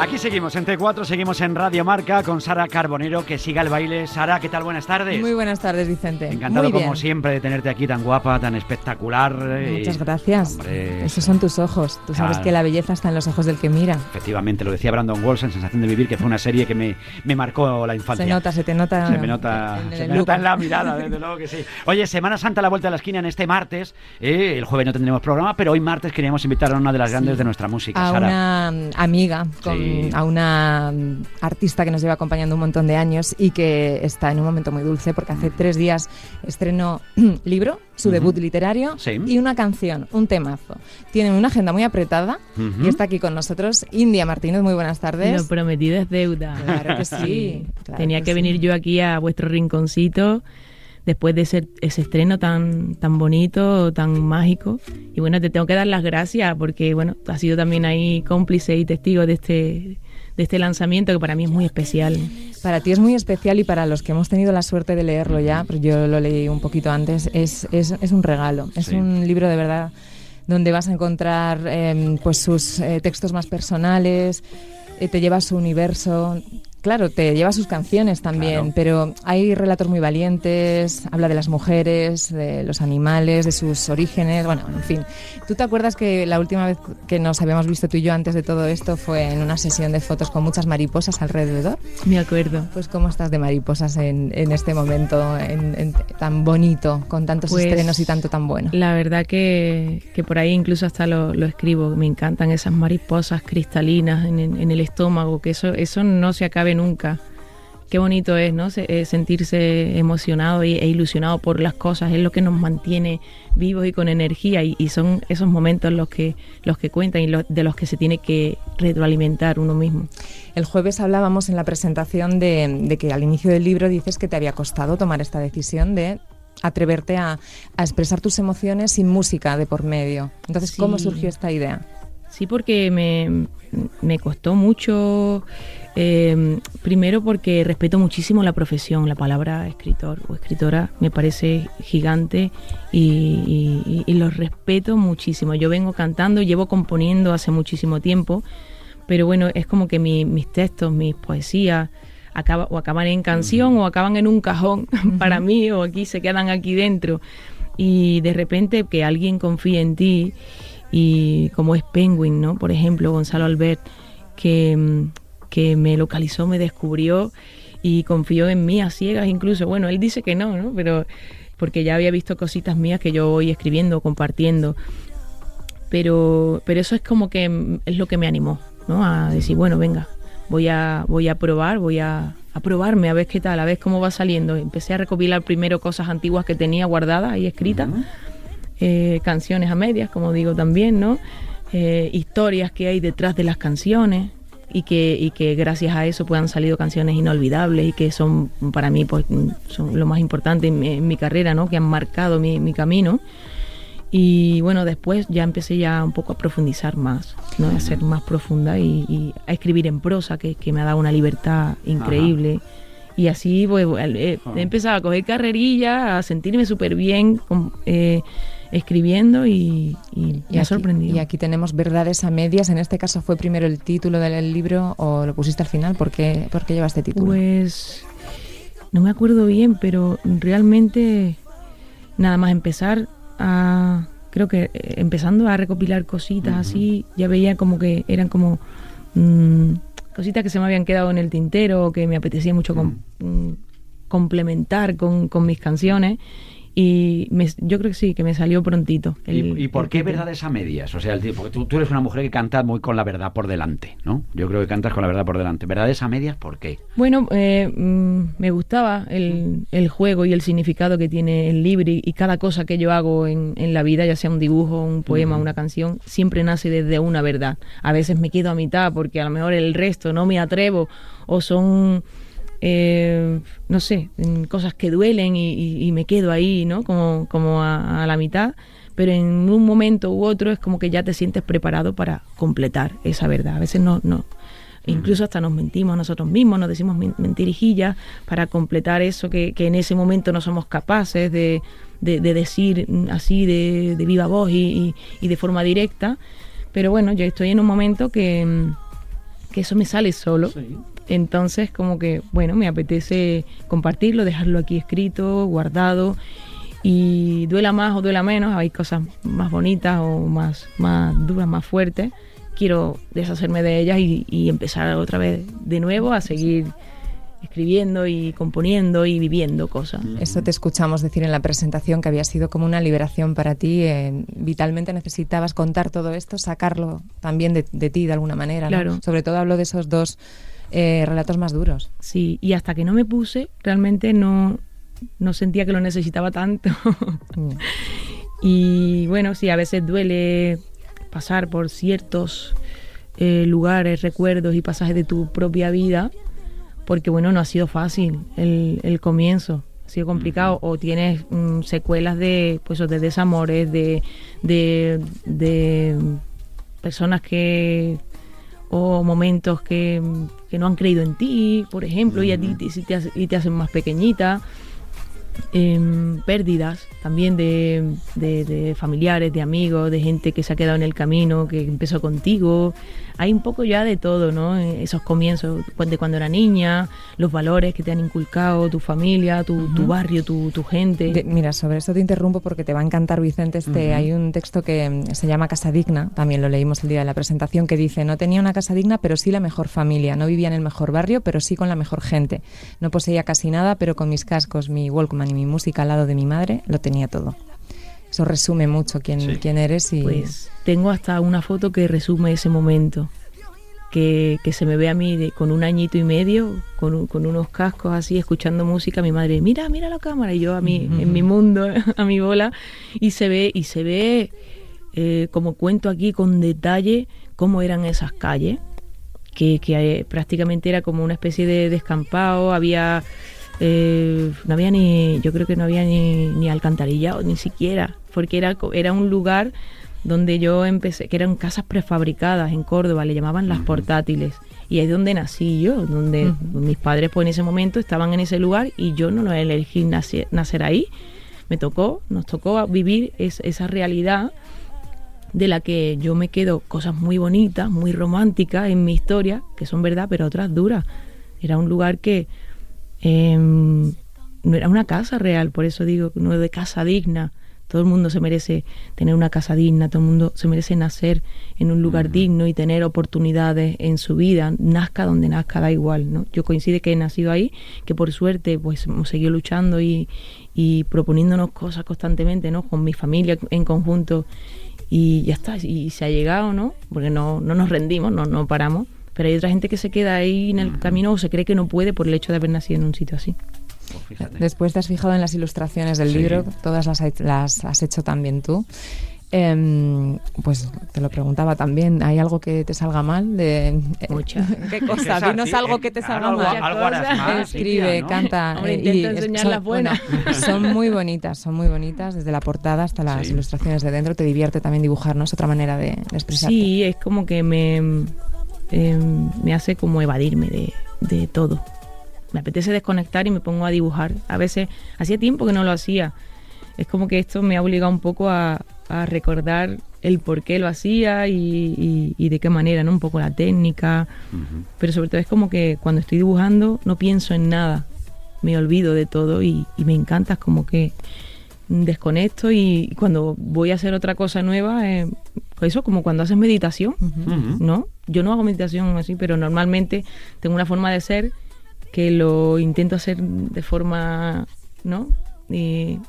Aquí seguimos en T4, seguimos en Radio Marca con Sara Carbonero, que siga el baile. Sara, ¿qué tal? Buenas tardes. Muy buenas tardes, Vicente. Encantado como siempre de tenerte aquí tan guapa, tan espectacular. eh, Muchas gracias. Hombre, Esos son tus ojos. Tú sabes Claro. que la belleza está en los ojos del que mira. Efectivamente, lo decía Brandon Walsh en Sensación de Vivir, que fue una serie que me, me marcó la infancia. Se nota, se te nota. Se me nota, en se me nota en la mirada, desde luego que sí. Oye, Semana Santa a la vuelta de la esquina en este martes. eh, el jueves no tendremos programa, pero hoy martes queríamos invitar a una de las grandes de nuestra música, a Sara. una amiga, con- Sí. A una mm, artista que nos lleva acompañando un montón de años y que está en un momento muy dulce porque hace tres días estrenó libro, su debut literario Sí. y una canción, un temazo. Tiene una agenda muy apretada y está aquí con nosotros India Martínez. Muy buenas tardes. Lo prometido es deuda. Claro que sí. claro Tenía que, sí. venir yo aquí a vuestro rinconcito después de ese, ese estreno tan, tan bonito, tan mágico. Y bueno, te tengo que dar las gracias porque, bueno, has sido también ahí cómplice y testigo de este, de este lanzamiento que para mí es muy especial. Para ti es muy especial y para los que hemos tenido la suerte de leerlo ya, pero yo lo leí un poquito antes, es, es, es un regalo. Es Sí. un libro de verdad donde vas a encontrar em, pues sus eh, textos más personales, eh, te lleva a su universo. Claro, te lleva sus canciones también, Claro. pero hay relatos muy valientes, habla de las mujeres, de los animales, de sus orígenes, bueno, en fin. ¿Tú te acuerdas que la última vez que nos habíamos visto tú y yo antes de todo esto fue en una sesión de fotos con muchas mariposas alrededor? Me acuerdo. Pues cómo estás de mariposas en, en este momento en- en- tan bonito, con tantos Pues, estrenos y tanto tan bueno. La verdad que, que por ahí incluso hasta lo, lo escribo. Me encantan esas mariposas cristalinas en, en- en el estómago, que eso, eso no se acabe nunca. Qué bonito es, ¿no? Se- eh, sentirse emocionado y- e ilusionado por las cosas. Es lo que nos mantiene vivos y con energía. Y, y son esos momentos los que, los que cuentan y los- de los que se tiene que retroalimentar uno mismo. El jueves hablábamos en la presentación de, de que al inicio del libro dices que te había costado tomar esta decisión de atreverte a, a expresar tus emociones sin música de por medio. Entonces, ¿cómo Sí. surgió esta idea? Sí, porque me, me costó mucho, eh, primero porque respeto muchísimo la profesión, la palabra escritor o escritora me parece gigante y, y- y los respeto muchísimo. Yo vengo cantando, llevo componiendo hace muchísimo tiempo, pero bueno, es como que mi- mis textos, mis poesías, acaba, o acaban en canción o acaban en un cajón para mí o aquí se quedan aquí dentro. Y de repente que alguien confíe en ti y como es Penguin, ¿no? Por ejemplo, Gonzalo Albert, que, mm, que me localizó, me descubrió y confió en mí a ciegas incluso. Bueno, él dice que no, ¿no? Pero porque ya había visto cositas mías que yo voy escribiendo, compartiendo. Pero, pero eso es como que es lo que me animó, ¿no? A decir, bueno, venga, voy a, voy a probar, voy a, a probarme a ver qué tal, a ver cómo va saliendo. Empecé a recopilar primero cosas antiguas que tenía guardadas y escritas, eh, canciones a medias, como digo también, ¿no? Eh, historias que hay detrás de las canciones y que, y que gracias a eso pues han salido canciones inolvidables y que son para mí pues son lo más importante en, mi- en mi carrera, ¿no? Que han marcado mi, mi camino. Y bueno, después ya empecé ya un poco a profundizar más, ¿no? a ser más profunda y, y a escribir en prosa, que, que me ha dado una libertad increíble. Y así pues, eh, he empezado a coger carrerilla, a sentirme súper bien con- eh, escribiendo y, y me ha sorprendido. y aquí tenemos verdades a medias. En este caso, ¿fue primero el título del libro o lo pusiste al final? ¿Por qué, por qué lleva este título? Pues no me acuerdo bien, pero realmente nada más empezar a creo que eh, empezando a recopilar cositas así, ya veía como que eran como mm, cositas que se me habían quedado en el tintero o que me apetecía mucho com- mm, complementar con, con mis canciones y me- yo creo que sí, que me salió prontito. el- ¿Y, y por el qué verdades a medias? O sea, el, porque tú, tú eres una mujer que canta muy con la verdad por delante, ¿no? Yo creo que cantas con la verdad por delante. ¿Verdades a medias por qué? Bueno, eh, mm, me gustaba el, el juego y el significado que tiene el libro y, y cada cosa que yo hago en, en la vida, ya sea un dibujo, un poema, una canción, siempre nace desde una verdad. A veces me quedo a mitad porque a lo mejor el resto no me atrevo o son, eh, no sé, cosas que duelen y, y- y me quedo ahí, ¿no? Como, como a, a la mitad. pero en un momento u otro es como que ya te sientes preparado para completar esa verdad. A veces no, no, incluso hasta nos mentimos nosotros mismos, nos decimos men- mentirijillas para completar eso que, que en ese momento no somos capaces de, de- de decir así de, de viva voz y, y- de forma directa. Pero bueno, yo estoy en un momento que, que eso me sale solo. Entonces, como que, bueno, me apetece compartirlo, dejarlo aquí escrito, guardado. Y duela más o duela menos, hay cosas más bonitas o más, más duras, más fuertes. Quiero deshacerme de ellas y, y empezar otra vez de nuevo a seguir escribiendo y componiendo y viviendo cosas. Eso te escuchamos decir en la presentación que había sido como una liberación para ti. eh, vitalmente necesitabas contar todo esto, sacarlo también de, de ti de alguna manera. ¿no? Claro. Sobre todo hablo de esos dos eh, relatos más duros. Sí, y hasta que no me puse, realmente no, no sentía que lo necesitaba tanto. Mm. y bueno, sí, a veces duele pasar por ciertos eh, lugares, recuerdos y pasajes de tu propia vida, porque bueno, no ha sido fácil el, el comienzo. Ha sido complicado o tienes mm, secuelas de pues de desamores de, de, de personas que o momentos que, que no han creído en ti, por ejemplo, y a ti te, y te hacen más pequeñita. Em, pérdidas también de, de- de familiares, de amigos, de gente que se ha quedado en el camino, que empezó contigo. Hay un poco ya de todo, ¿no? Eh, Esos comienzos de cuando era niña, los valores que te han inculcado tu familia, tu, tu barrio, tu, tu gente. De- mira, sobre esto te interrumpo porque te va a encantar, Vicente. Este, Hay un texto que mm, se llama Casa Digna, también lo leímos el día de la presentación, que dice, no tenía una casa digna, pero sí la mejor familia. No vivía en el mejor barrio, pero sí con la mejor gente. No poseía casi nada, pero con mis cascos, mi Walkman y mi música al lado de mi madre, lo tenía todo. Eso resume mucho quién, Sí. quién eres y... Pues tengo hasta una foto que resume ese momento. Que, que se me ve a mí de- con un añito y medio, con, un- con unos cascos así, escuchando música, mi madre, mira, mira la cámara, y yo a mí, en mi mundo, a mi bola, y se ve, y se ve, eh, como cuento aquí con detalle, cómo eran esas calles, que, que eh, prácticamente era como una especie de descampado, había eh, no había ni, yo creo que no había ni, ni alcantarillado, ni siquiera, porque era, era un lugar donde yo empecé, que eran casas prefabricadas en Córdoba, le llamaban las portátiles. Y ahí es donde nací yo, donde mis padres pues en ese momento estaban en ese lugar y yo no lo elegí nacer, nacer ahí. Me tocó, nos tocó vivir es- esa realidad de la que yo me quedo cosas muy bonitas, muy románticas en mi historia, que son verdad, pero otras duras. Era un lugar que em, no era una casa real, por eso digo, no de casa digna. Todo el mundo se merece tener una casa digna, todo el mundo se merece nacer en un lugar digno y tener oportunidades en su vida, nazca donde nazca, da igual, ¿no? Yo coincide que he nacido ahí, que por suerte pues hemos seguido luchando y, y proponiéndonos cosas constantemente, ¿no? Con mi familia en conjunto y ya está, y se ha llegado, ¿no? Porque no, no nos rendimos, no, no paramos, pero hay otra gente que se queda ahí en el camino o se cree que no puede por el hecho de haber nacido en un sitio así. Pues fíjate. Después te has fijado en las ilustraciones del Sí. libro, todas las, ha- las has hecho también tú. Em, pues te lo preguntaba también, ¿hay algo que te salga mal? De, Mucha. ¿Qué cosa? Dinos algo eh, que te salga algo- mal. algo harás mal, Escribe, canta. Hombre, eh, es- enseñar son- las buenas. bueno, son muy bonitas, son muy bonitas, desde la portada hasta las Sí. ilustraciones de dentro. Te divierte también dibujar, ¿no? Es otra manera de, de expresarte. Sí, es como que me, em, me hace como evadirme de, de todo. Me apetece desconectar y me pongo a dibujar. A veces, hacía tiempo que no lo hacía. Es como que esto me ha obligado un poco a, a recordar el por qué lo hacía y, y- y de qué manera, ¿no? Un poco la técnica. Pero sobre todo es como que cuando estoy dibujando no pienso en nada. Me olvido de todo y, y me encanta. Es como que desconecto y cuando voy a hacer otra cosa nueva, eh, eso como cuando haces meditación. ¿no? Yo no hago meditación así, pero normalmente tengo una forma de ser que lo intento hacer de forma, ¿no?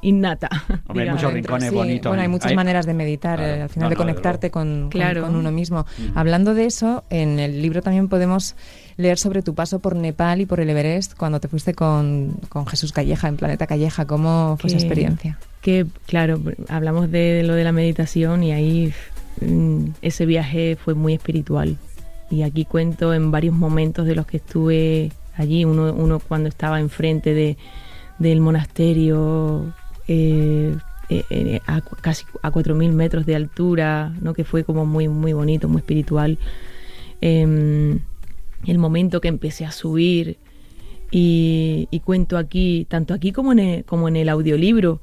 Innata. Hombre, hay muchos rincones Sí, bonitos. Bueno, hay muchas Hay- maneras de meditar, Claro. eh, al final No, de conectarte con, con- Claro. con uno mismo. Hablando de eso, en el libro también podemos leer sobre tu paso por Nepal y por el Everest cuando te fuiste con, con Jesús Calleja, en Planeta Calleja. ¿Cómo fue esa experiencia? Que, claro, hablamos de lo de la meditación y ahí mm, ese viaje fue muy espiritual. Y aquí cuento en varios momentos de los que estuve allí, uno, uno cuando estaba enfrente de, del monasterio, eh, eh, eh, a casi a 4.000 metros de altura, ¿no? que fue como muy, muy bonito, muy espiritual. Em, el momento que empecé a subir y, y cuento aquí, tanto aquí como en como en el audiolibro,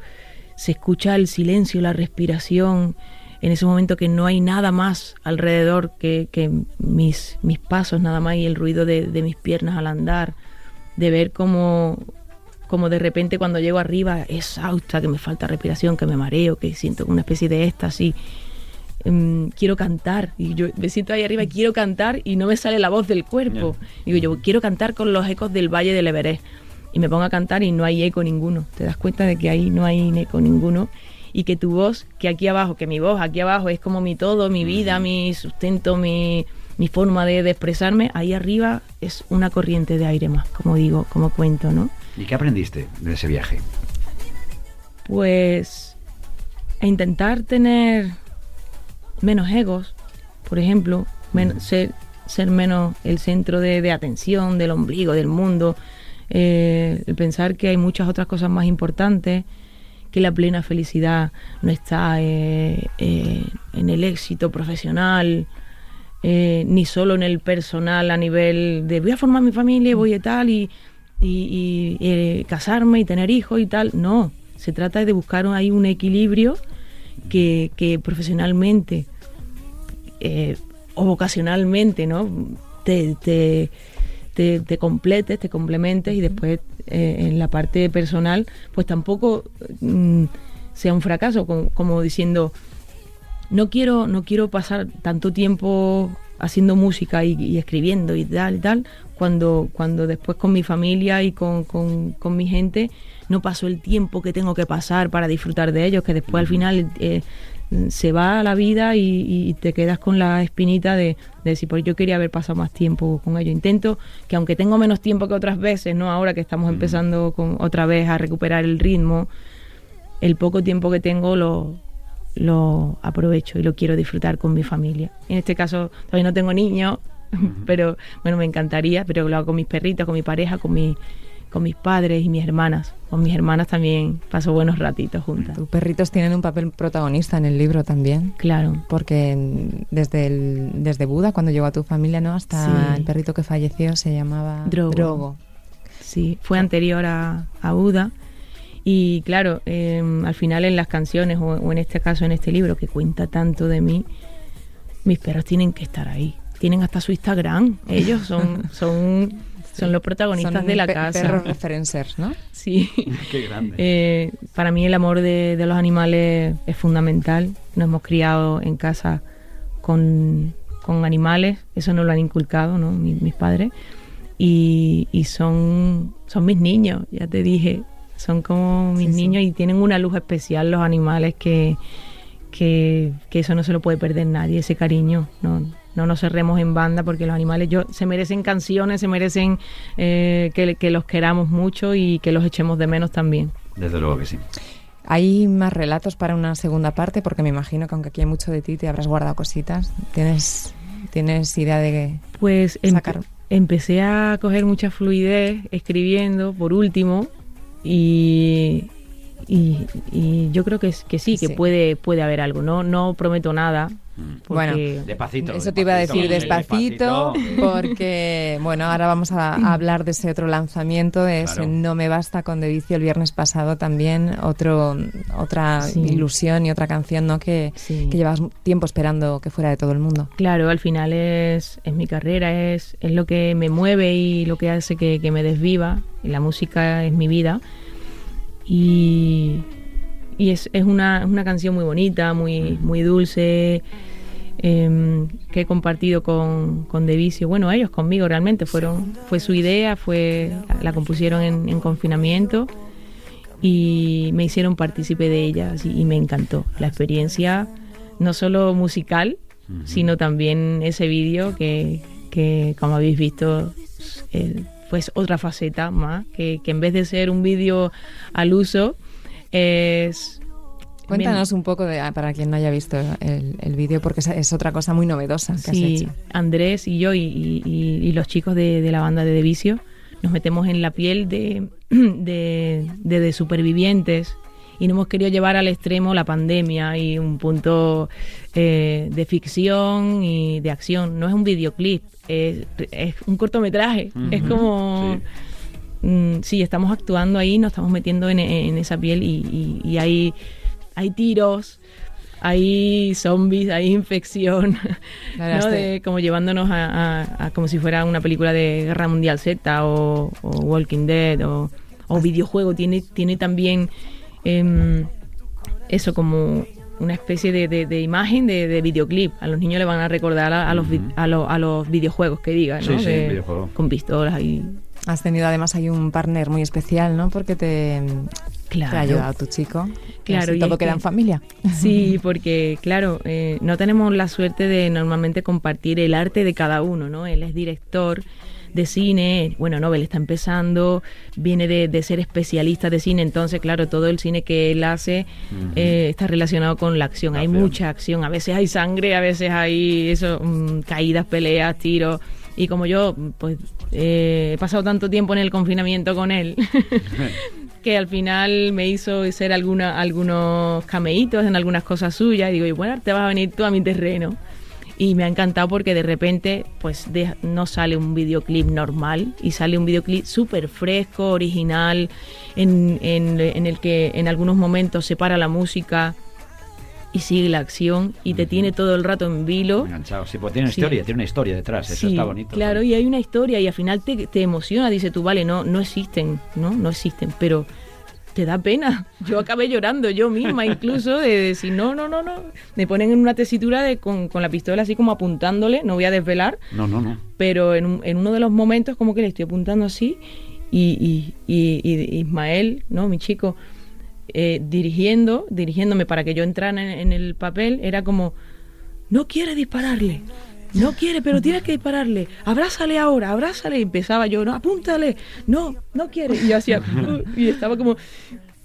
se escucha el silencio, la respiración, en ese momento que no hay nada más alrededor que, que mis, mis pasos nada más y el ruido de, de mis piernas al andar, de ver cómo, como de repente cuando llego arriba exhausta, que me falta respiración, que me mareo, que siento una especie de éxtasis. em, quiero cantar y yo me siento ahí arriba y quiero cantar y no me sale la voz del cuerpo. Digo yo quiero cantar con los ecos del Valle del Everest y me pongo a cantar y no hay eco ninguno. Te das cuenta de que ahí no hay eco ninguno y que tu voz, que aquí abajo, que mi voz aquí abajo es como mi todo, mi vida, mi sustento, mi, mi forma de, de expresarme, ahí arriba es una corriente de aire más, como digo, como cuento, ¿no? ¿Y qué aprendiste de ese viaje? pues a intentar tener menos egos, por ejemplo, men- ser, ser menos el centro de, de atención, del ombligo, del mundo, eh, pensar que hay muchas otras cosas más importantes, que la plena felicidad no está eh, eh, en el éxito profesional, eh, ni solo en el personal a nivel de voy a formar mi familia, voy a tal y, y- casarme y tener hijos y tal. No, se trata de buscar ahí un equilibrio que, que profesionalmente o vocacionalmente, ¿no? Te, te, te completes, te complementes y después eh, en la parte personal, pues tampoco mm, sea un fracaso, como, como diciendo, no quiero, no quiero pasar tanto tiempo haciendo música y, y escribiendo y tal y tal, cuando, cuando después con mi familia y con, con- con mi gente no paso el tiempo que tengo que pasar para disfrutar de ellos, que después al final eh, se va la vida y, y te quedas con la espinita de, de decir, pues yo quería haber pasado más tiempo con ellos. Intento que aunque tengo menos tiempo que otras veces, no ahora que estamos empezando con, otra vez a recuperar el ritmo, el poco tiempo que tengo lo, lo aprovecho y lo quiero disfrutar con mi familia. En este caso todavía no tengo niños, pero bueno, me encantaría, pero lo hago con mis perritos, con mi pareja, con, mi, con mis padres y mis hermanas. Con mis hermanas también paso buenos ratitos juntas. Tus perritos tienen un papel protagonista en el libro también. Claro. Porque desde, el, desde Buda, cuando llegó a tu familia, ¿no? Hasta Sí. el perrito que falleció se llamaba Drogo. Sí, fue anterior a, a Buda. Y claro, eh, al final en las canciones, o, o en este caso en este libro que cuenta tanto de mí, mis perros tienen que estar ahí. Tienen hasta su Instagram. Ellos son, son, son los protagonistas Son de la pe- casa. Perros referencers, ¿no? Sí. Qué grande. Eh, para mí el amor de, de los animales es fundamental. Nos hemos criado en casa con, con animales, eso nos lo han inculcado ¿no? mis, mis padres. Y, y son, son mis niños, ya te dije, son como mis Sí, sí. niños y tienen una luz especial los animales que, que, que eso no se lo puede perder nadie, ese cariño. No, no nos cerremos en banda porque los animales yo, se merecen canciones, se merecen eh, que, que los queramos mucho y que los echemos de menos también. Desde luego que sí. ¿Hay más relatos para una segunda parte? Porque me imagino que aunque aquí hay mucho de ti, te habrás guardado cositas. ¿Tienes, tienes idea de que Pues empe- Sacar. empecé a coger mucha fluidez escribiendo, por último, y, y, y yo creo que, es- que sí, que Sí. puede, puede haber algo. No, no prometo nada. Bueno, Despacito. Eso te iba a decir despacito, despacito, porque, bueno, ahora vamos a, a hablar de ese otro lanzamiento, de ese Claro. No me basta con De Vicio el viernes pasado también, otro, otra Sí. ilusión y otra canción, ¿no? Que, Sí. que llevas tiempo esperando que fuera de todo el mundo. Claro, al final es, es mi carrera, es, es lo que me mueve y lo que hace que, que me desviva. Y la música es mi vida. Y, y es, es una, es una canción muy bonita, muy, muy dulce, em, que he compartido con, con Devicio. Bueno, ellos conmigo realmente, fueron, fue su idea, fue, la compusieron en, en confinamiento y me hicieron partícipe de ella y me encantó. La experiencia, no solo musical, sino también ese vídeo que, que, como habéis visto, eh, pues otra faceta más, que, que en vez de ser un vídeo al uso, es... Cuéntanos un poco, de, ah, para quien no haya visto el, el vídeo, porque es, es otra cosa muy novedosa que has Sí, hecho. Andrés y yo y, y- y- y los chicos de, de la banda de Devicio nos metemos en la piel de, de, de- de supervivientes y no hemos querido llevar al extremo la pandemia y un punto eh, de ficción y de acción. No es un videoclip, es, es un cortometraje. Es como... mm, sí, estamos actuando ahí, nos estamos metiendo en, en esa piel y, y- y hay, hay tiros, hay zombies, hay infección, ¿no? De- como llevándonos a, a- a como si fuera una película de Guerra Mundial Z o, o Walking Dead o, o videojuego. Tiene, tiene también em, eso como una especie de, de- de imagen de, de videoclip. A los niños le van a recordar a, a los, vi- a, lo- a los videojuegos que digan, Sí, ¿no? sí, De- videojuego. Con pistolas y... Has tenido además ahí un partner muy especial, ¿no? Porque te, Claro. te ha ayudado tu chico. Claro, y todo queda que- en familia. Sí, porque claro, eh, no tenemos la suerte de normalmente compartir el arte de cada uno, ¿no? Él es director de cine, bueno, Nobel está empezando, viene de, de ser especialista de cine, entonces, claro, todo el cine que él hace eh, está relacionado con la acción. Hay Acción. mucha acción, a veces hay sangre, a veces hay eso, mm, caídas, peleas, tiros. Y como yo, pues, eh, he pasado tanto tiempo en el confinamiento con él, que al final me hizo hacer alguna, algunos cameitos en algunas cosas suyas. Y digo, y bueno, te vas a venir tú a mi terreno. Y me ha encantado porque de repente, pues de- no sale un videoclip normal y sale un videoclip súper fresco, original, en, en- en el que en algunos momentos se para la música y sigue la acción y te tiene todo el rato en vilo. Enganchado. Sí, pues tiene una Sí. historia, tiene una historia detrás. Eso Sí, está bonito. Claro, y hay una historia y al final te, te emociona, dice tú, vale, no, no existen, ¿no? No existen, pero te da pena. Yo acabé llorando yo misma incluso de decir, no, no, no, no. Me ponen en una tesitura de, con, con la pistola así como apuntándole, no voy a desvelar, No, no, no. pero en, en uno de los momentos como que le estoy apuntando así y, y- y- y Ismael, ¿no? Mi chico, eh, dirigiendo, dirigiéndome para que yo entrara en, en el papel, era como, no quiere dispararle. No quiere, pero tienes que dispararle. Abrázale ahora, abrázale. Y empezaba yo, no, apúntale. No, no quiere. Y yo hacía, y estaba como,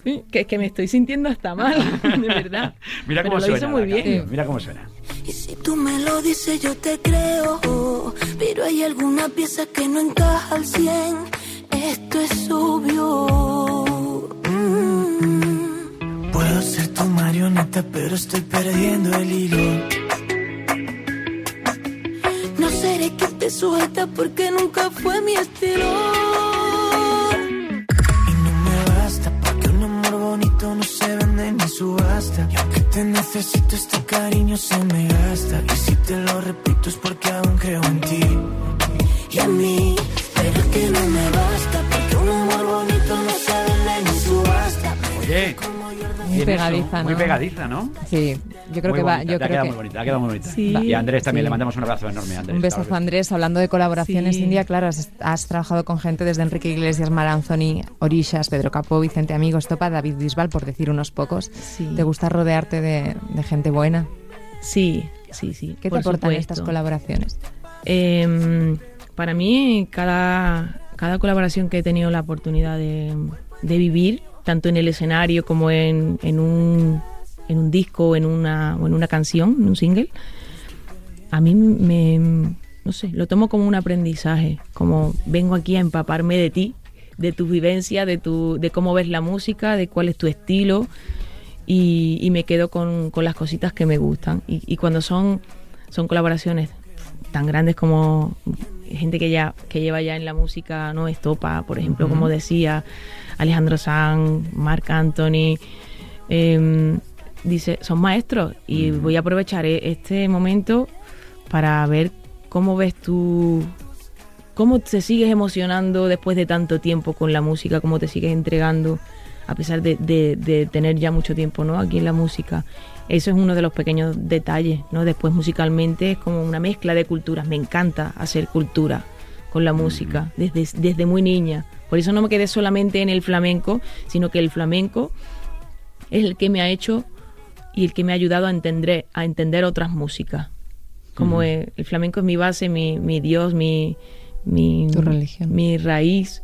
"Sí, que, que me estoy sintiendo hasta mal, de verdad. Mira Pero cómo lo suena. hizo muy bien. canción, Mira cómo suena. Y si tú me lo dices yo te creo, pero hay alguna pieza que no encaja al 100, esto es obvio. Marioneta, pero estoy perdiendo el hilo. No seré que te sujeta porque nunca fue mi estilo. Y no me basta, porque un amor bonito no se vende ni subasta. Y aunque te necesito, este cariño se me gasta. Y si te lo repito es porque aún creo en ti. Y a mí, pero que no me basta Muy eso, pegadiza, Muy ¿no? pegadiza, ¿no? Sí, yo creo Muy que va. Yo te ha quedado que muy bonita, ha quedado muy bonita. Sí. Y a Andrés también Sí. le mandamos un abrazo enorme. Andrés, Un besazo, claro. Andrés. Hablando de colaboraciones, Sí. India, claro, has, has trabajado con gente desde Enrique Iglesias, Mar Anthony, Orishas, Pedro Capó, Vicente Amigo, Estopa, David Bisbal, por decir unos pocos. ¿Te gusta rodearte de, de gente buena? Sí, sí, sí. ¿Qué te por aportan supuesto. estas colaboraciones? Eh, para mí, cada, cada colaboración que he tenido la oportunidad de, de vivir, tanto en el escenario como en, en, un, en un disco en una, o en una canción, en un single, a mí me, no sé, lo tomo como un aprendizaje, como vengo aquí a empaparme de ti, de tu vivencia, de, tu, de cómo ves la música, de cuál es tu estilo y, y me quedo con, con las cositas que me gustan. Y, y cuando son, son colaboraciones tan grandes como gente que ya que lleva ya en la música no estopa por ejemplo como decía Alejandro Sanz Marc Anthony em, dice son maestros y voy a aprovechar e- este momento para ver cómo ves tú cómo te sigues emocionando después de tanto tiempo con la música cómo te sigues entregando a pesar de, de- de tener ya mucho tiempo no aquí en la música eso es uno de los pequeños detalles, ¿no? Después musicalmente es como una mezcla de culturas. Me encanta hacer cultura con la música desde, desde muy niña. Por eso no me quedé solamente en el flamenco, sino que el flamenco es el que me ha hecho y el que me ha ayudado a entender, a entender otras músicas. Como el flamenco es mi base, mi, mi Dios, mi, mi, Tu religión. mi raíz.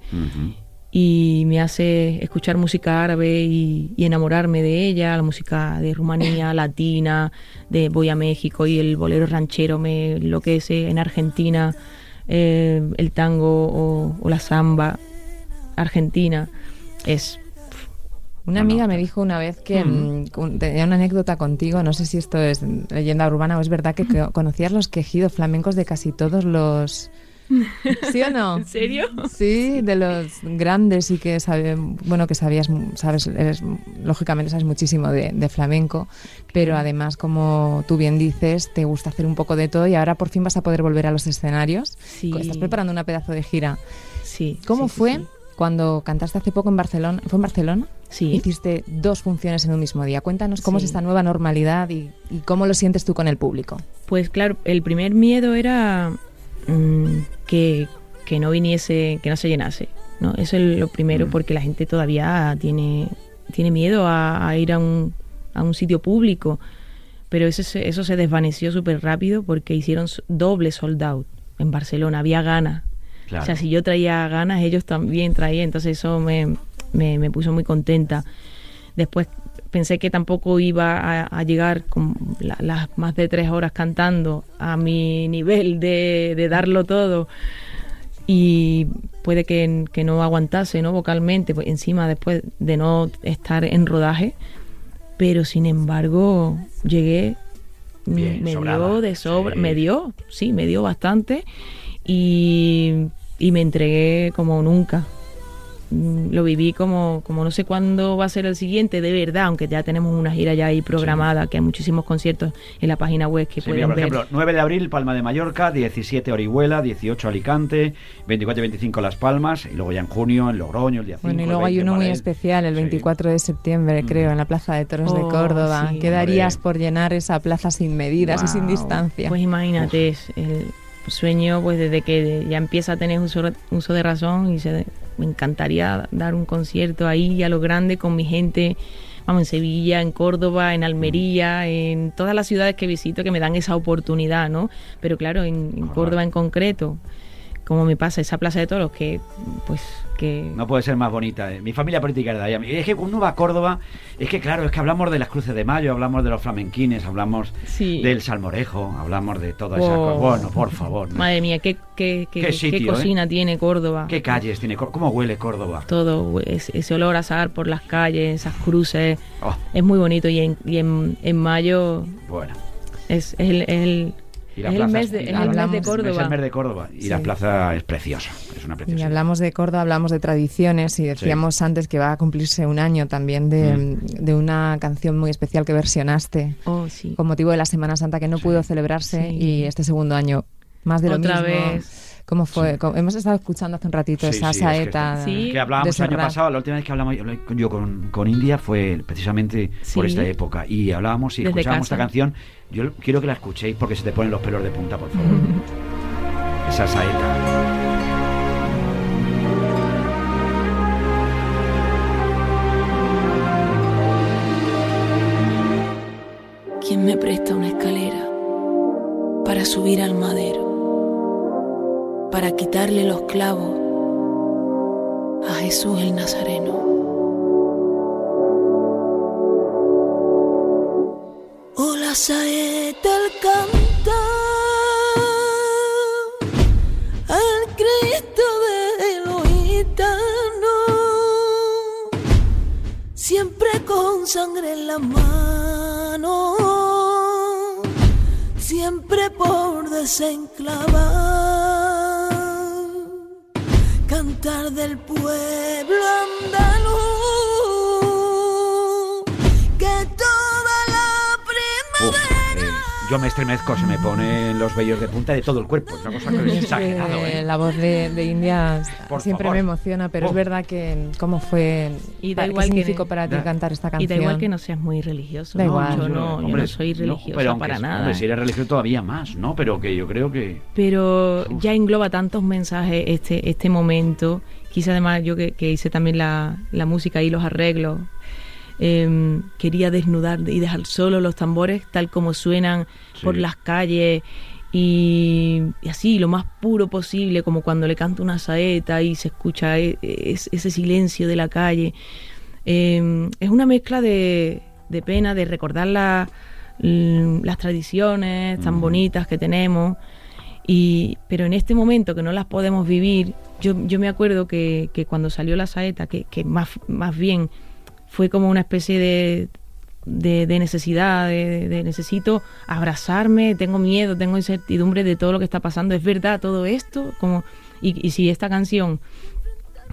Y me hace escuchar música árabe y, y enamorarme de ella, la música de Rumanía, latina, de voy a México y el bolero ranchero me enloquece en Argentina, eh, el tango o, o la samba argentina es Una amiga me dijo una vez que Mm. mm, tenía una anécdota contigo, no sé si esto es leyenda urbana o es verdad que co- conocías los quejidos flamencos de casi todos los... ¿Sí o no? ¿En serio? Sí, de los grandes y que sabe, bueno que sabías, sabes, eres, lógicamente sabes muchísimo de, de flamenco, pero además como tú bien dices, te gusta hacer un poco de todo y ahora por fin vas a poder volver a los escenarios. Sí. Estás preparando una pedazo de gira. Sí. ¿Cómo sí, fue sí. cuando cantaste hace poco en Barcelona? ¿Fue en Barcelona? Sí. Hiciste dos funciones en un mismo día. Cuéntanos cómo Sí. es esta nueva normalidad y, y cómo lo sientes tú con el público. Pues claro, el primer miedo era mm, que, que no viniese, que no se llenase. ¿no? Eso es lo primero, Mm. porque la gente todavía tiene, tiene miedo a, a ir a un, a un sitio público. Pero eso se, eso se desvaneció súper rápido porque hicieron doble sold out en Barcelona. Había ganas. Claro. O sea, si yo traía ganas, ellos también traían. Entonces eso me, me, me puso muy contenta. Después pensé que tampoco iba a, a llegar con la- las más de tres horas cantando a mi nivel de, de darlo todo. Y puede que, que no aguantase ¿no? vocalmente, pues encima después de no estar en rodaje. Pero sin embargo, llegué, Bien, me sobrada. dio de sobra, Sí. me dio, sí, me dio bastante. Y, y me entregué como nunca. Mm, Lo viví como, como no sé cuándo va a ser el siguiente, de verdad, aunque ya tenemos una gira ya ahí programada, que hay muchísimos conciertos en la página web que Sí, mira, pueden por ver. ejemplo, 9 de abril, Palma de Mallorca, 17 Orihuela, 18 Alicante, 24 y 25 Las Palmas, y luego ya en junio en Logroño, el día 5. Bueno, y luego hay 20 uno muy especial, el Sí. 24 de septiembre, Mm. creo, en la Plaza de Toros de Oh, Córdoba. sí. ¿Qué darías por llenar esa plaza sin medidas y sin distancia? Pues imagínate, el sueño pues desde que ya empieza a tener uso, uso de razón y se, me encantaría dar un concierto ahí a lo grande con mi gente, vamos, en Sevilla, en Córdoba, en Almería, en todas las ciudades que visito que me dan esa oportunidad, ¿no? Pero claro, en, en. Córdoba en concreto, como me pasa esa Plaza de Toros que pues que... No puede ser más bonita. eh. Mi familia política era de ahí. Es que cuando uno va a Córdoba, es que claro, es que hablamos de las cruces de mayo, hablamos de los flamenquines, hablamos Sí. del salmorejo, hablamos de todas esas Oh. cosas. Bueno, por favor. ¿no? Madre mía, qué, qué, qué, Qué ¿eh? cocina tiene Córdoba. ¿Qué calles tiene? Cór- ¿Cómo huele Córdoba? todo ese, ese olor a azahar por las calles, esas cruces, Oh, es muy bonito y en, y en, en mayo bueno. es, es el, es el, es mes de, y es el mes de Córdoba. Córdoba. Y la plaza es preciosa. Es una Y hablamos de Córdoba, hablamos de tradiciones y decíamos antes que va a cumplirse un año también de, Mm. de una canción muy especial que versionaste Oh, sí. con motivo de la Semana Santa que no pudo celebrarse Sí. y este segundo año más de lo Otra mismo. vez. ¿Cómo fue? ¿Cómo- Hemos estado escuchando hace un ratito Sí, esa sí, es que saeta. que hablábamos el año pasado, la última vez que hablamos yo, yo con, con India fue precisamente por esta época y hablábamos y Desde escuchábamos esta canción. Yo quiero que la escuchéis porque se te ponen los pelos de punta, por favor. Esa saeta. ¿Quién me presta una escalera para subir al madero? Para quitarle los clavos a Jesús el Nazareno. Oh, la saeta el canta sangre en la mano, siempre por desenclavar, cantar del pueblo andaluz, yo me estremezco, se me ponen los vellos de punta de todo el cuerpo. Es una cosa que es que exagerado, ¿eh? La voz de, de India Por siempre favor. me emociona, pero Oh. es verdad que cómo fue, Y da igual qué que- significó para ti da- cantar esta Y canción. da igual que no seas muy religioso. Da ¿no? igual. Yo no, yo Hombre, no soy no, religioso pero aunque para es- nada. hombre, si eres religioso todavía más, ¿no? Pero que yo creo que... pero Uf. ya engloba tantos mensajes este, este momento. Quise además, yo que, que hice también la, la música y los arreglos, em, quería desnudar y dejar solo los tambores tal como suenan Sí. por las calles y, y así, lo más puro posible, como cuando le canto una saeta y se escucha e- es- ese silencio de la calle. Em, es una mezcla de, de pena, de recordar la- las tradiciones tan bonitas que tenemos. Y, pero en este momento que no las podemos vivir, yo, yo me acuerdo que, que cuando salió la saeta, que, que más, más bien fue como una especie de, de, de necesidad, de, de necesito abrazarme, tengo miedo, tengo incertidumbre de todo lo que está pasando, es verdad todo esto, como y, y si esta canción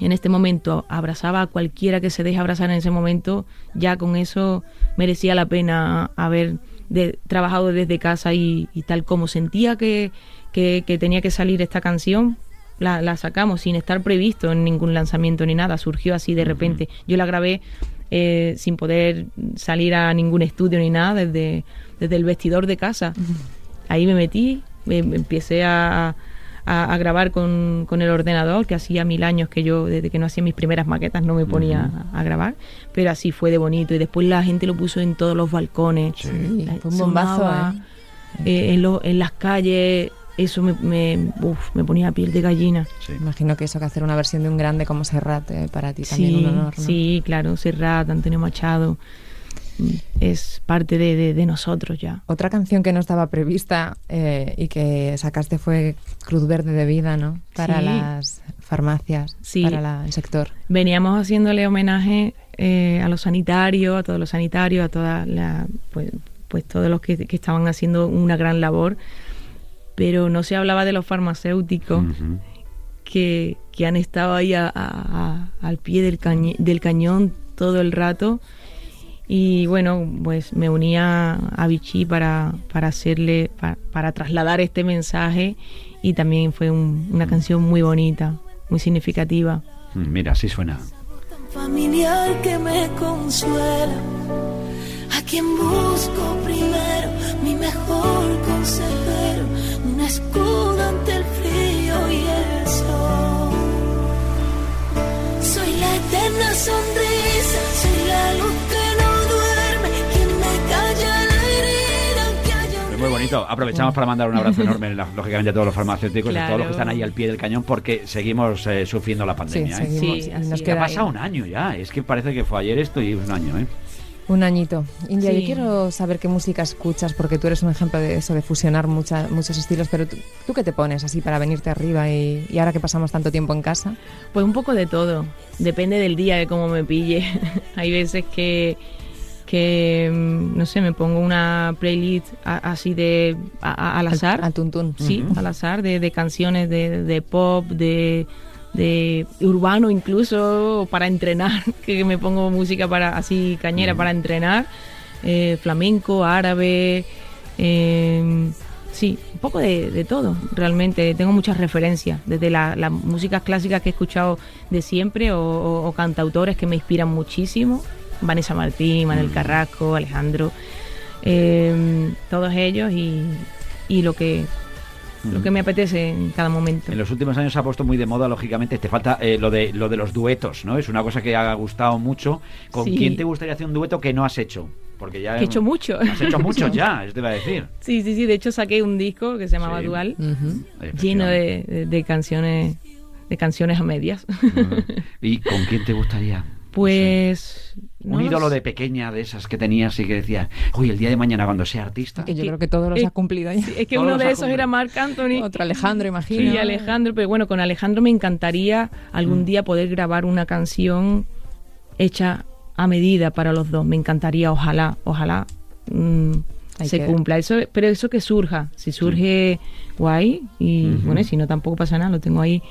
en este momento abrazaba a cualquiera que se deje abrazar en ese momento, ya con eso merecía la pena haber de- trabajado desde casa y, y tal como sentía que, que- que tenía que salir esta canción, la, la sacamos sin estar previsto en ningún lanzamiento ni nada, surgió así de repente. Yo la grabé eh, sin poder salir a ningún estudio ni nada, desde, desde el vestidor de casa. Ahí me metí, me, me empecé a, a- a grabar con, con el ordenador, que hacía mil años que yo, desde que no hacía mis primeras maquetas, no me ponía a, a grabar, pero así fue de bonito. Y después la gente lo puso en todos los balcones. Sí, La- fue un bombazo, sonaba, ¿eh? eh, en, lo- en las calles, eso me, me, uf, me ponía piel de gallina. Sí. Imagino que eso, que hacer una versión de un grande como Serrat, eh, para ti también Sí, un honor. ¿no? sí, claro, Serrat, Antonio Machado, mm, es parte de, de- de nosotros ya. Otra canción que no estaba prevista eh, y que sacaste fue Cruz Verde de Vida, ¿no? Para Sí. las farmacias, Sí. para la- el sector. Veníamos haciéndole homenaje eh, a los sanitarios, a todos los sanitarios, a toda la, pues, pues todos los que, que estaban haciendo una gran labor, pero no se hablaba de los farmacéuticos Ujú. que, que han estado ahí a- a- a- al pie del, cañe- del cañón todo el rato. Y bueno, pues me unía a Vichy para, para hacerle, pa- para, trasladar este mensaje y también fue un- una canción muy bonita, muy significativa. Mm, Mira, así suena. tan familiar que me consuela. A quien busco primero, mi mejor consejero, escudo ante el frío y el sol. Soy la eterna sonrisa, soy la luz que no duerme, quien me calla la herida aunque haya un Es muy bonito. Aprovechamos para mandar un abrazo enorme, lógicamente, a todos los farmacéuticos, a todos los que están ahí al pie del cañón, porque seguimos eh, sufriendo la Sí, pandemia. ¿eh? seguimos. Sí, y nos es. Que ha ahí pasado un año ya. Es que parece que fue ayer esto y es un año, ¿eh? Un añito. India, Sí. yo quiero saber qué música escuchas, porque tú eres un ejemplo de eso, de fusionar mucha- muchos estilos, pero tú, ¿tú qué te pones así para venirte arriba y, y ahora que pasamos tanto tiempo en casa? Pues un poco de todo. Depende del día, de cómo me pille. Hay veces que, que, mm, no sé, me pongo una playlist a- así de a- a- al azar. Al, al tuntún. Sí, al azar, de, de canciones de, de pop, de, de urbano incluso, para entrenar, que me pongo música para así cañera para entrenar, eh, flamenco, árabe, eh, sí, un poco de, de todo, realmente. Tengo muchas referencias, desde la- las músicas clásicas que he escuchado de siempre o, o- o cantautores que me inspiran muchísimo, Vanessa Martín, Manuel Carrasco, Alejandro, eh, todos ellos y, y lo que lo que me apetece en cada momento. En los últimos años se ha puesto muy de moda, lógicamente. Te falta eh, lo de lo de los duetos, ¿no? Es una cosa que ha gustado mucho. ¿Con Sí. quién te gustaría hacer un dueto que no has hecho? Porque ya he hecho mucho. Has hecho mucho ya, eso te iba a decir. Sí, sí, sí. De hecho saqué un disco que se llamaba Sí. Dual, Ujú. lleno de, de- de canciones de canciones a medias. ¿Y con quién te gustaría? Pues no Un lo ídolo sé. de pequeña de esas que tenías y que decías, uy, el día de mañana cuando sea artista. Que yo que- creo que todos los eh, ha cumplido ya. Es que Todos uno de esos cumplido. era Marc Anthony. Otro Alejandro, imagino. Sí, Alejandro, pero bueno, con Alejandro me encantaría algún Mm. día poder grabar una canción hecha a medida para los dos. Me encantaría, ojalá, ojalá mm, Hay se que- cumpla. Eso, pero eso que surja, si surge guay y Ujú. bueno, y si no tampoco pasa nada, lo tengo ahí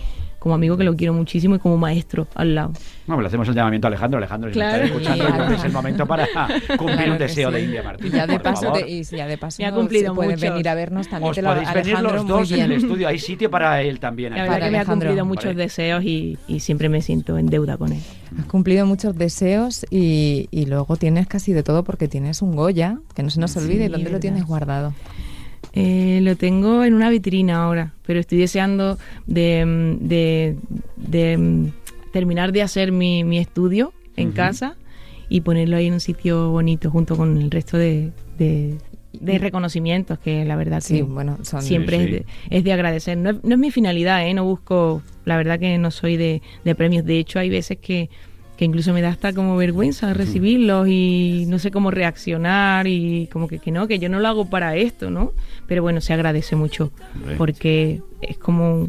como amigo que lo quiero muchísimo y como maestro al lado. Bueno, le hacemos el llamamiento a Alejandro. Alejandro, si Claro. estás escuchando, Claro. es el momento para cumplir Claro un deseo sí. de India Martínez. Y ya de paso, te- y ya de paso Me ha cumplido si pueden venir a vernos también. Os te lo- podéis venir los dos en el estudio. Hay sitio para él también. La verdad que me ha cumplido muchos Vale. deseos y, y siempre me siento en deuda con él. Has cumplido muchos deseos y, y luego tienes casi de todo porque tienes un Goya, que no se nos olvide. Sí, ¿Dónde lo verdad. tienes guardado? Eh, lo tengo en una vitrina ahora, pero estoy deseando de, mm, de- de, mm, terminar de hacer mi, mi estudio en casa y ponerlo ahí en un sitio bonito junto con el resto de, de- de reconocimientos que la verdad Sí, que bueno, son... siempre Sí, Es, de, es de agradecer. No es, no es mi finalidad, ¿eh? no busco, la verdad que no soy de premios. De hecho, hay veces que, que incluso me da hasta como vergüenza recibirlos y no sé cómo reaccionar y como que, que no, que yo no lo hago para esto, ¿no? Pero bueno, se agradece mucho porque es como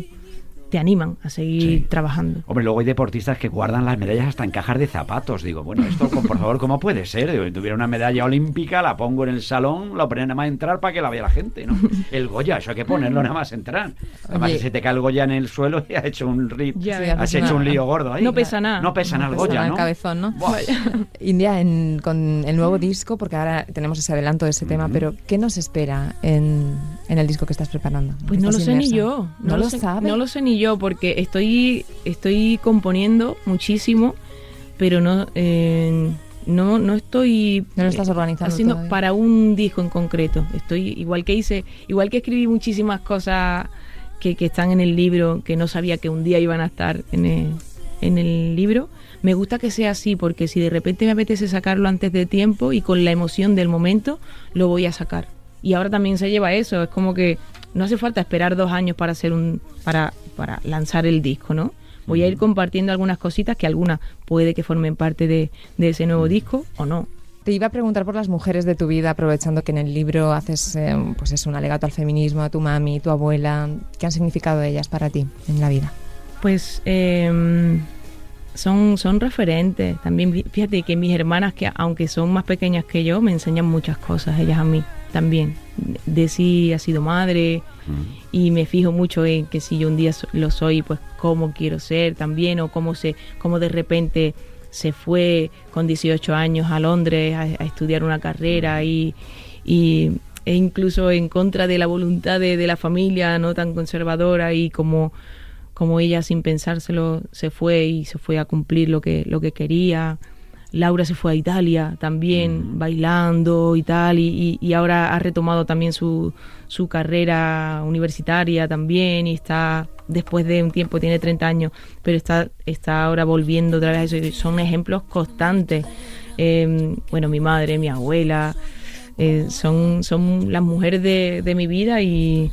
te animan a seguir Sí. trabajando. Hombre, luego hay deportistas que guardan las medallas hasta en cajas de zapatos. Digo, bueno, esto, por favor, ¿cómo puede ser? Digo, si tuviera una medalla olímpica, la pongo en el salón, la ponen nada más a entrar para que la vea la gente, ¿no? El Goya, eso hay que ponerlo nada más a entrar. Además, Oye. si se te cae el Goya en el suelo y has hecho un rit, Ya has hecho un lío gordo ahí. No pesa nada. No pesa nada el Goya, ¿no? cabezón, ¿no? Buah. India, en- con el nuevo disco, porque ahora tenemos ese adelanto de ese tema, pero ¿qué nos espera en, en el disco que estás preparando? Pues no lo sé ni yo. No, lo sé, sabes. No lo sé ni yo porque estoy, estoy componiendo muchísimo, pero no, eh, no, no estoy No lo estás organizando haciendo todavía. para un disco en concreto. Estoy igual que hice, igual que escribí muchísimas cosas que, que están en el libro que no sabía que un día iban a estar en el, en el libro. Me gusta que sea así porque si de repente me apetece sacarlo antes de tiempo y con la emoción del momento, lo voy a sacar. Y ahora también se lleva eso, es como que no hace falta esperar dos años para hacer un para, para lanzar el disco, ¿no? Voy a ir compartiendo algunas cositas que algunas puede que formen parte de, de ese nuevo disco o no. Te iba a preguntar por las mujeres de tu vida, aprovechando que en el libro haces eh, pues es un alegato al feminismo, a tu mami, tu abuela. ¿Qué han significado ellas para ti en la vida? Pues eh, son, son referentes. También fí- fíjate que mis hermanas, que aunque son más pequeñas que yo, me enseñan muchas cosas, ellas a mí también. De si ha sido madre y me fijo mucho en que si yo un día lo soy, pues cómo quiero ser también o cómo, se, cómo de repente se fue con 18 años a Londres a, a estudiar una carrera y, y- e incluso en contra de la voluntad de, de la familia no tan conservadora y como como ella sin pensárselo se fue y se fue a cumplir lo que lo que quería. Laura se fue a Italia también bailando y tal y, y- ahora ha retomado también su, su carrera universitaria también y está después de un tiempo tiene 30 años pero está está ahora volviendo otra vez a eso son ejemplos constantes. Eh, bueno mi madre mi abuela eh, son son las mujeres de, de mi vida y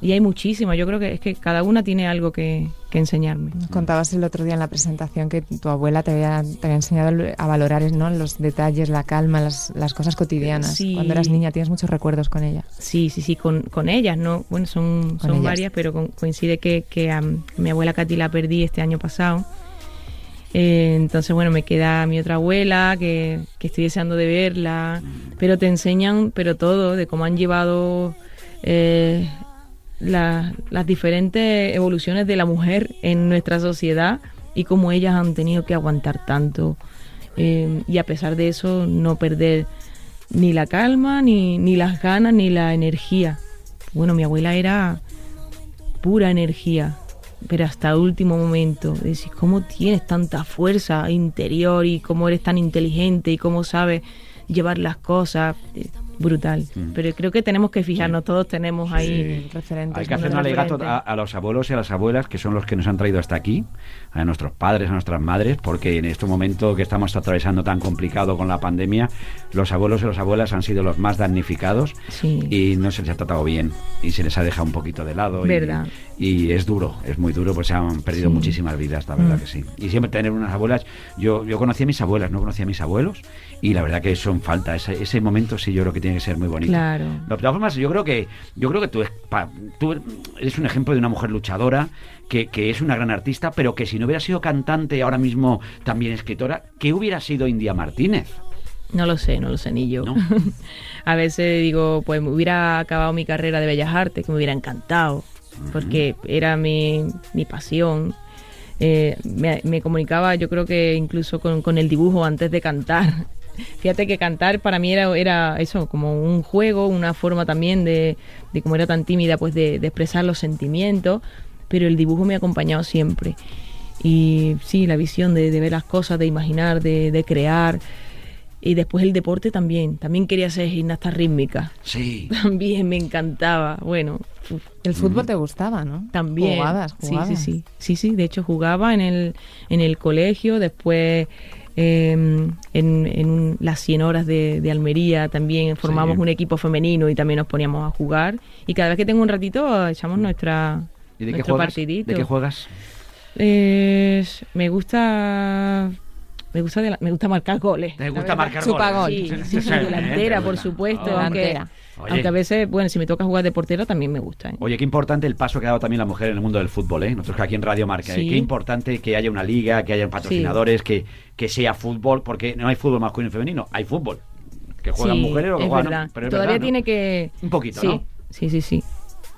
y hay muchísimas. Yo creo que es que cada una tiene algo que, que enseñarme. Nos contabas el otro día en la presentación que tu abuela te había, te había enseñado a valorar ¿no? los detalles, la calma, las, las cosas cotidianas. Sí. Cuando eras niña tienes muchos recuerdos con ella. Sí, sí, sí, con, con ellas, ¿no? Bueno, son, son ellas. varias, pero con- coincide que, que a mi abuela Katy la perdí este año pasado. Eh, entonces, bueno, me queda mi otra abuela, que, que estoy deseando de verla, pero te enseñan, pero todo, de cómo han llevado eh, la- las diferentes evoluciones de la mujer en nuestra sociedad y cómo ellas han tenido que aguantar tanto. Eh, y a pesar de eso, no perder ni la calma, ni, ni las ganas, ni la energía. Bueno, mi abuela era pura energía, pero hasta el último momento. Decís, ¿cómo tienes tanta fuerza interior y cómo eres tan inteligente y cómo sabes llevar las cosas? Brutal. Pero creo que tenemos que fijarnos, todos tenemos ahí. Referentes. Hay que hacer un alegato a, a los abuelos y a las abuelas, que son los que nos han traído hasta aquí, a nuestros padres, a nuestras madres, porque en este momento que estamos atravesando tan complicado con la pandemia, los abuelos y las abuelas han sido los más damnificados Sí. y no se les ha tratado bien y se les ha dejado un poquito de lado. y- Verdad. Y, es duro, es muy duro, pues se han perdido Sí. muchísimas vidas, la verdad Mm. que sí. Y siempre tener unas abuelas, yo, yo conocí a mis abuelas, no conocía a mis abuelos, y la verdad que son falta, ese, ese momento sí yo creo que tiene que ser muy bonito. Claro. De todas formas, yo creo que yo creo que tú, tú eres un ejemplo de una mujer luchadora que, que es una gran artista, pero que si no hubiera sido cantante, ahora mismo también escritora, ¿qué hubiera sido India Martínez? No lo sé, no lo sé ni yo. ¿No? a veces digo, pues me hubiera acabado mi carrera de Bellas Artes, que me hubiera encantado, porque era mi, mi pasión. Eh, me, me comunicaba, yo creo que incluso con, con el dibujo antes de cantar. Fíjate que cantar para mí era, era eso, como un juego, una forma también de, de como era tan tímida, pues de, de expresar los sentimientos, pero el dibujo me ha acompañado siempre. Y sí, la visión de, de ver las cosas, de imaginar, de, de crear. Y después el deporte también. También quería ser gimnasta rítmica. Sí. También me encantaba. Bueno, El fútbol te gustaba, ¿no? también. Jugabas, Sí, jugabas. Sí, sí, sí. Sí, De hecho, jugaba en el, en el colegio. Después eh, en, en las 100 horas de, de Almería también formamos Sí. un equipo femenino y también nos poníamos a jugar. Y cada vez que tengo un ratito echamos nuestra, ¿Y de qué nuestro juegas? partidito. ¿De qué juegas? Eh, me gusta... Me gusta, de la- me gusta marcar goles. ¿Te la gusta marcar Chupa goles? gol. Sí, sí, sí, delantera, por supuesto. Oh. aunque Delantera. Oye. Aunque a veces, bueno, si me toca jugar de portera también me gusta. ¿eh? Oye, qué importante el paso que ha dado también la mujer en el mundo del fútbol, ¿eh? Nosotros que aquí en Radio Marca, ¿eh? Qué importante que haya una liga, que haya patrocinadores, que, que sea fútbol, porque no hay fútbol masculino y femenino, hay fútbol. Que juegan Sí, mujeres o que es juegan verdad. pero es Todavía verdad, ¿no? tiene que... Un poquito, sí, ¿no? Sí, sí, sí.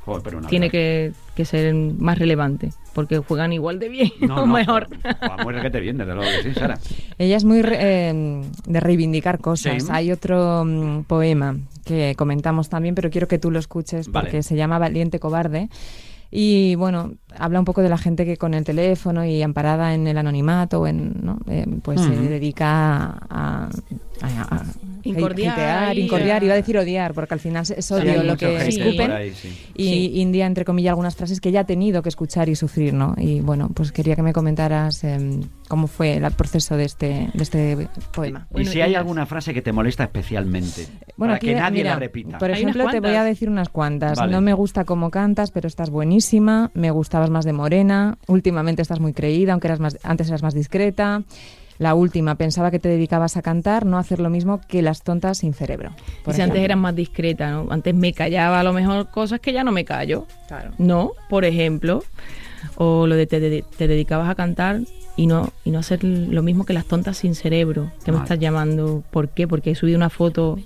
Joder, pero tiene que, que ser más relevante, porque juegan igual de bien No, o no, mejor. joder, Muy que te bien, desde luego que sí, Sara. Ella es muy re- eh, de reivindicar cosas. Sí. Hay otro mm, poema que comentamos también, pero quiero que tú lo escuches Vale. porque se llama Valiente Cobarde. Y bueno, habla un poco de la gente que con el teléfono y amparada en el anonimato, en, ¿no? Eh, pues se dedica a, a- a- Incordiar hatear, incordiar, a- iba a decir odiar, porque al final es odio lo que escupen. ahí, sí. Y Sí. India, entre comillas, algunas frases que ella ha tenido que escuchar y sufrir, ¿no? Y bueno, pues quería que me comentaras em, cómo fue el proceso de este, de este poema. y Bueno, si hay alguna frase que te molesta especialmente, Bueno, para aquí, que nadie mira, la repita. Por ejemplo, te voy a decir unas cuantas. Vale. No me gusta cómo cantas, pero estás buenísima. Me gustabas más de morena. Últimamente estás muy creída, aunque eras más, antes eras más discreta. La última, pensaba que te dedicabas a cantar, no a hacer lo mismo que las tontas sin cerebro. por Y si antes eras más discreta, ¿no? Antes me callaba a lo mejor cosas que ya no me callo. Claro. No, por ejemplo. O lo de te, de- te dedicabas a cantar y no, y no hacer lo mismo que las tontas sin cerebro. ¿Qué me Vale. estás llamando? ¿Por qué? Porque he subido una foto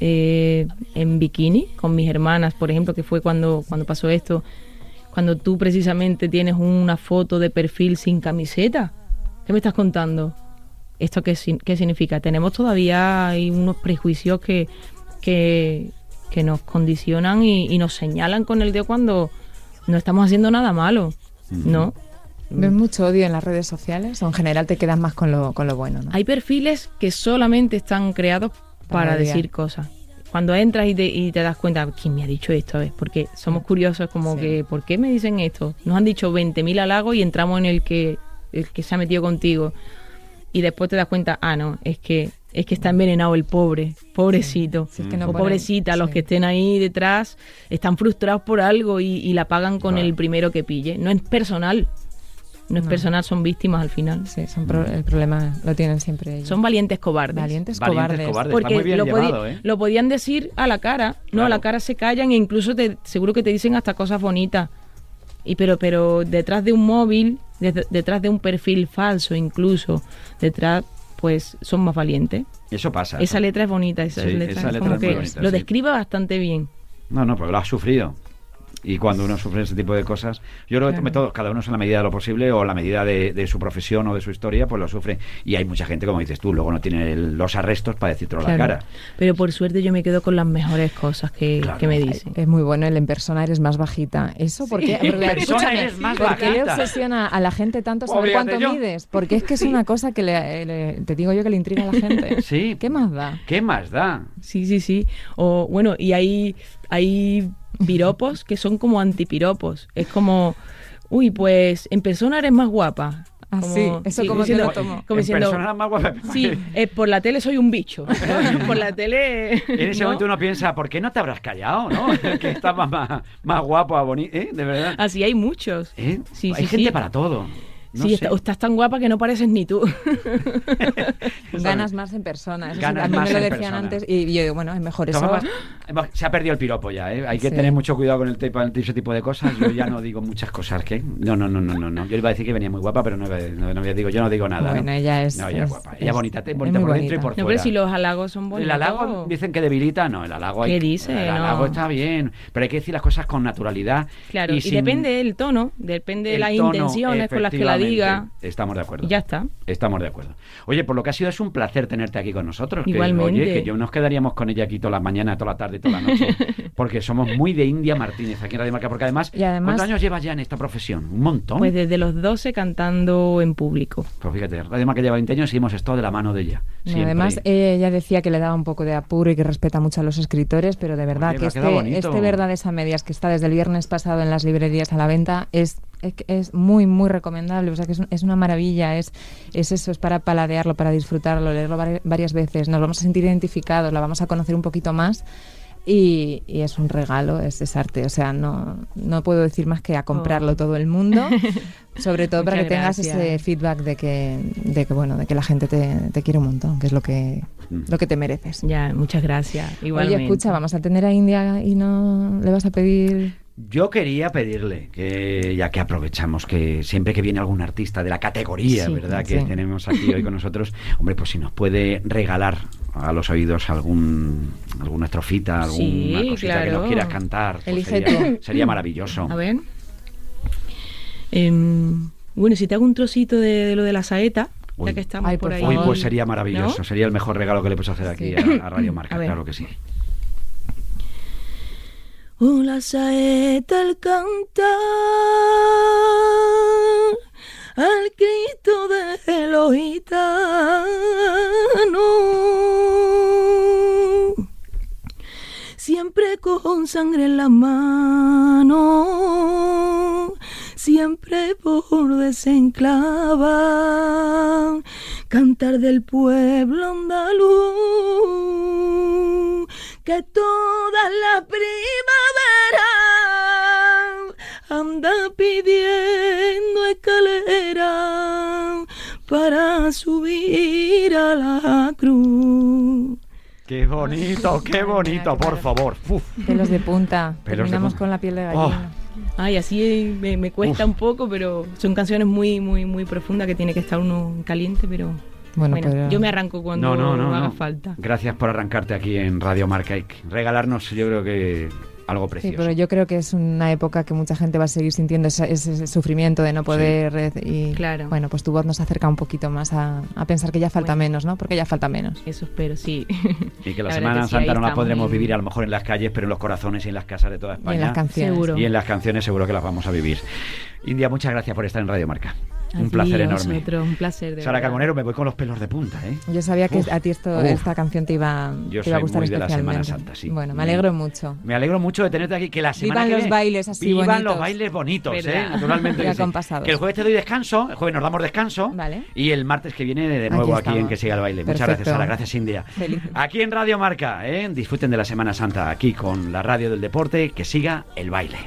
eh, en bikini con mis hermanas, por ejemplo, que fue cuando, cuando pasó esto. Cuando tú precisamente tienes una foto de perfil sin camiseta. ¿Qué me estás contando? ¿Esto qué, qué significa? Tenemos todavía hay unos prejuicios que, que, que nos condicionan y, y nos señalan con el dedo cuando no estamos haciendo nada malo, ¿no? ¿Ves mucho odio en las redes sociales o en general te quedas más con lo, con lo bueno? ¿no? Hay perfiles que solamente están creados Para decir cosas. Cuando entras y te, y te das cuenta, ¿quién me ha dicho esto? ¿Ves? Porque somos curiosos como Sí. que, ¿por qué me dicen esto? Nos han dicho 20.000 halagos y entramos en el que, el que se ha metido contigo. Y después te das cuenta, ah, no, es que es que está envenenado el pobre, pobrecito. Si es que no o ponen- pobrecita, los que estén ahí detrás están frustrados por algo y, y la pagan con Claro. el primero que pille. No es personal, no es No. personal, son víctimas al final. Sí, son pro- el problema lo tienen siempre ellos. Son valientes cobardes. valientes, Valientes cobardes. Porque muy bien lo, podi- llevado, ¿eh? lo podían decir a la cara, no Claro. a la cara se callan e incluso te, seguro que te dicen hasta cosas bonitas. Y pero pero detrás de un móvil, de- detrás de un perfil falso incluso, detrás pues son más valientes. Eso pasa. Esa letra es bonita, esa Sí, letra, esa es letra como es muy que bonita, lo sí. describe bastante bien. No, no, porque lo has sufrido. Y cuando uno sufre ese tipo de cosas, yo creo que Claro. todos, cada uno es en la medida de lo posible o en la medida de, de su profesión o de su historia, pues lo sufre. Y hay mucha gente, como dices tú, luego no tiene el- los arrestos para decírtelo a la Claro. cara. Pero por suerte yo me quedo con las mejores cosas que, Claro. que me dicen. Es muy bueno el en persona eres más bajita. ¿Eso por qué? En Porque, persona escúchame, eres más ¿por qué le bajita. obsesiona a la gente tanto saber cuánto yo. mides? Porque es que es una cosa que le, le- te digo yo que le intriga a la gente. Sí. ¿Qué más da? ¿Qué más da? Sí, sí, sí. O bueno, y hay, hay piropos que son como antipiropos. Es como, uy, pues en persona eres más guapa. Ah, Como- sí, eso como que diciendo- lo tomo. como en diciendo, persona más guapa. Sí, eh, por la tele soy un bicho. por la tele. En ese ¿no? momento uno piensa, ¿por qué no te habrás callado, no? que estás más, más guapo, bonito, ¿eh? De verdad. Así hay muchos. ¿Eh? Sí, Hay sí, gente sí. para todo. No sí, está- o estás tan guapa que no pareces ni tú. Ganas más en persona. Eso sí, Ganas a mí más me lo en decían persona. antes y yo digo, bueno, es mejor eso. Se ha perdido el piropo ya, ¿eh? Hay que Sí. tener mucho cuidado con el tipo, ese tipo de cosas. Yo ya no digo muchas cosas, ¿qué? No, no, no, no, no. no. Yo iba a decir que venía muy guapa, pero no, no, no digo, yo no digo nada. Bueno, ¿no? ella es- No, ella es es- guapa. Ella es- bonita, te- es bonita por dentro y bonita. por No, pero fuera. si los halagos son El bonitos. halago dicen que debilita, no, el halago hay ¿Qué dice? El No. halago está bien, pero hay que decir las cosas con naturalidad. Claro, y, sin- depende del tono, depende de el las intenciones con las que la. Diga. Estamos de acuerdo. Ya está. Estamos de acuerdo. Oye, por lo que ha sido es un placer tenerte aquí con nosotros. que, Igualmente. oye, que yo nos quedaríamos con ella aquí toda la mañana, toda la tarde, toda la noche, porque somos muy de India Martínez aquí en Radio Marca, porque además, Y además- ¿cuántos años llevas ya en esta profesión? Un montón. Pues desde los 12 cantando en público. Pues fíjate, Radio Marca lleva 20 años y hemos estado de la mano de ella. Siempre. Además, ella decía que le daba un poco de apuro y que respeta mucho a los escritores, pero de verdad Oye, que este, este Verdades a Medias que está desde el viernes pasado en las librerías a la venta es, es, es muy, muy recomendable. O sea, que es, un- es una maravilla. Es, es eso, es para paladearlo, para disfrutarlo, leerlo vari- varias veces. Nos vamos a sentir identificados, la vamos a conocer un poquito más. Y, y es un regalo, es, es arte. O sea, no, no puedo decir más que a comprarlo Oh. todo el mundo. Sobre todo para que tengas gracias. ese feedback de que, de que bueno, de que la gente te, te quiere un montón, que es lo que, lo que te mereces. Ya, muchas gracias. Igualmente. Oye, escucha, vamos a tener a India y no le vas a pedir. Yo quería pedirle que, ya que aprovechamos que siempre que viene algún artista de la categoría, Sí, ¿verdad? Que tenemos aquí hoy con nosotros, hombre, pues si nos puede regalar a los oídos algún alguna estrofita, alguna Sí, cosita que nos claro. quiera cantar, pues sería, maravilloso. A ver. Em, bueno, si te hago un trocito de, de lo de la saeta, Uy. ya que estamos Ay, por por ahí. Uy, pues sería maravilloso, ¿No? sería el mejor regalo que le puedes hacer aquí Sí. a, a Radio Marca, A claro que sí. Oh, la saeta al cantar al grito de los gitanos, siempre con sangre en la mano, siempre por desenclavar, cantar del pueblo andaluz, que toda la primavera anda pidiendo escalera para subir a la cruz. Qué bonito, qué bonito, por favor. Uf. Pelos de punta. Pelos de Terminamos punta. con la piel de Oh. Ay, así me, me cuesta Uf. un poco, pero son canciones muy, muy, muy profundas que tiene que estar uno caliente, pero Bueno, bueno, pero- yo me arranco cuando No, no, no, haga no. falta. Gracias por arrancarte aquí en Radio Marca y regalarnos, yo creo que algo Sí, precioso. pero yo creo que es una época que mucha gente va a seguir sintiendo ese, ese sufrimiento de no poder. Y, Claro. Bueno, pues tu voz nos acerca un poquito más a, a pensar que ya falta Bueno. menos, ¿no? Porque ya falta menos. Eso espero, sí. Y que la, La Semana que sí, Santa no la podremos vivir a lo mejor en las calles, pero en los corazones y en las casas de toda Y España. en las canciones. Seguro. Y en las canciones seguro que las vamos a vivir. India, muchas gracias por estar en Radio Marca. Un placer enorme. un placer. de Sara verdad. Carbonero, me voy con los pelos de punta, ¿eh? Yo sabía que Uf, a ti esto, esta canción te iba, Yo te iba a soy gustar muy de la especialmente. Semana Santa, sí. Bueno, me alegro mucho. Me alegro mucho de tenerte aquí. Que la semana Vivan que los viene- bailes así Vivan bonitos. los bailes bonitos, ¿eh? Naturalmente. Que sí. acompasados. Que el jueves te doy descanso, el jueves nos damos descanso. Vale. Y el martes que viene de nuevo aquí, en. Que Siga el Baile. Muchas gracias, Sara. Gracias, India. Feliz. Aquí en Radio Marca, ¿eh? disfruten de la Semana Santa aquí con la radio del deporte. Que siga el baile.